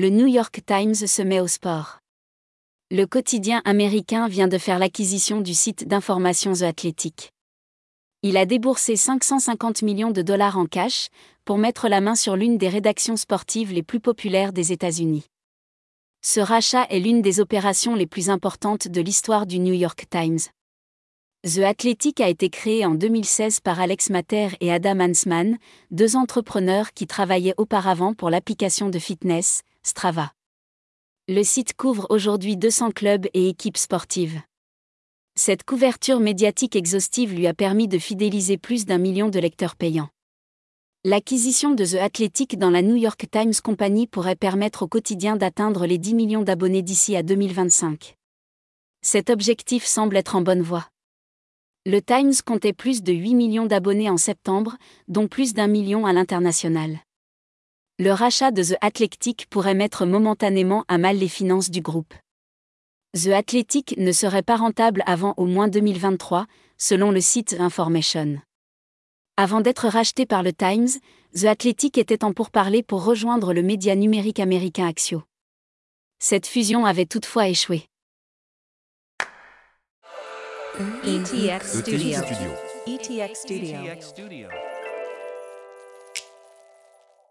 Le New York Times se met au sport. Le quotidien américain vient de faire l'acquisition du site d'information The Athletic. Il a déboursé 550 millions de dollars en cash pour mettre la main sur l'une des rédactions sportives les plus populaires des États-Unis. Ce rachat est l'une des opérations les plus importantes de l'histoire du New York Times. The Athletic a été créé en 2016 par Alex Mater et Adam Hansman, deux entrepreneurs qui travaillaient auparavant pour l'application de fitness, Strava. Le site couvre aujourd'hui 200 clubs et équipes sportives. Cette couverture médiatique exhaustive lui a permis de fidéliser plus d'un million de lecteurs payants. L'acquisition de The Athletic dans la New York Times Company pourrait permettre au quotidien d'atteindre les 10 millions d'abonnés d'ici à 2025. Cet objectif semble être en bonne voie. Le Times comptait plus de 8 millions d'abonnés en septembre, dont plus d'un million à l'international. Le rachat de The Athletic pourrait mettre momentanément à mal les finances du groupe. The Athletic ne serait pas rentable avant au moins 2023, selon le site Information. Avant d'être racheté par le Times, The Athletic était en pourparlers pour rejoindre le média numérique américain Axio. Cette fusion avait toutefois échoué. ETX Studio. ETX Studio.